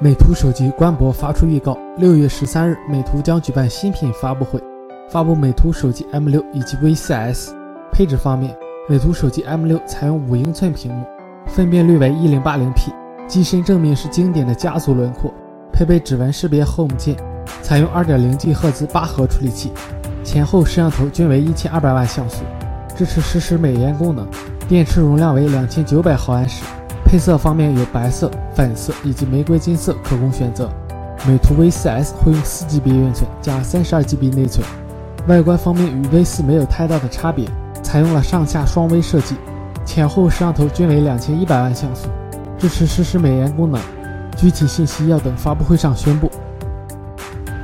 美图手机官博发出预告，六月十三日，美图将举办新品发布会，发布美图手机 M6 以及 V4S。配置方面，美图手机 M6 采用五英寸屏幕，分辨率为 1080P，机身正面是经典的家族轮廓，配备指纹识别 Home 键，采用 2.0G 赫兹八核处理器，前后摄像头均为1200万像素，支持实时美颜功能，电池容量为2900毫安时。配色方面有白色、粉色以及玫瑰金色可供选择。美图 V4S 会用 4GB 运存加 32GB 内存。外观方面与 V4 没有太大的差别，采用了上下双微设计，前后摄像头均为2100万像素，支持实时美颜功能。具体信息要等发布会上宣布。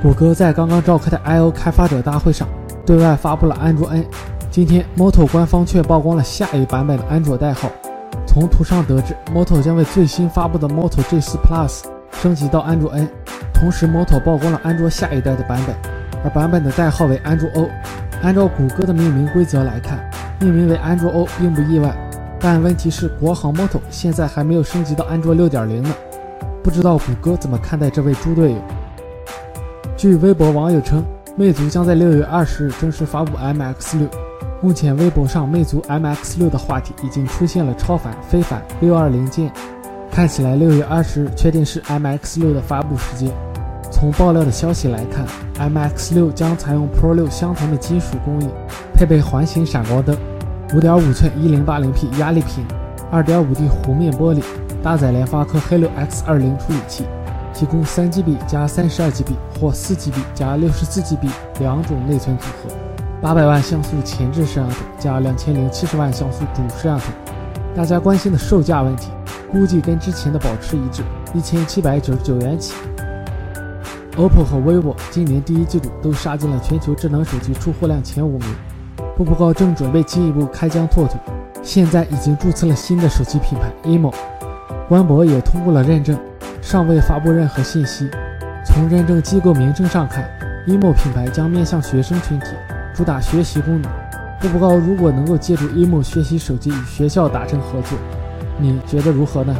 谷歌在刚刚召开的 I/O 开发者大会上对外发布了安卓 N。今天，Moto 官方却曝光了下一版本的安卓代号。从图上得知，Moto 将为最新发布的 Moto G4 Plus 升级到安卓 N，同时 Moto 曝光了安卓下一代的版本，而版本的代号为安卓 O。按照谷歌的命名规则来看，命名为安卓 O 并不意外，但问题是国行 Moto 现在还没有升级到安卓6.0呢，不知道谷歌怎么看待这位猪队友。据微博网友称，魅族将在六月二十日正式发布 MX6。目前，微博上魅族 MX6 的话题已经出现了超凡、非凡、六二零件，看起来六月二十日确定是 MX6 的发布时间。从爆料的消息来看，MX6 将采用 Pro6 相同的金属工艺，配备环形闪光灯，五点五寸一零八零 P 压力屏，二点五 D 弧面玻璃，搭载联发科 Helio X20 处理器，提供三 GB 加三十二 GB 或四 GB 加六十四 GB 两种内存组合。八百万像素前置摄像头加两千零七十万像素主摄像头，大家关心的售价问题，估计跟之前的保持一致，一千七百九十九元起。OPPO 和 vivo 今年第一季度都杀进了全球智能手机出货量前五名，步步高正准备进一步开疆拓土，现在已经注册了新的手机品牌 emo，官博也通过了认证，尚未发布任何信息。从认证机构名称上看，emo 品牌将面向学生群体。主打学习功能，步步高如果能够借助 emo 学习手机与学校达成合作，你觉得如何呢？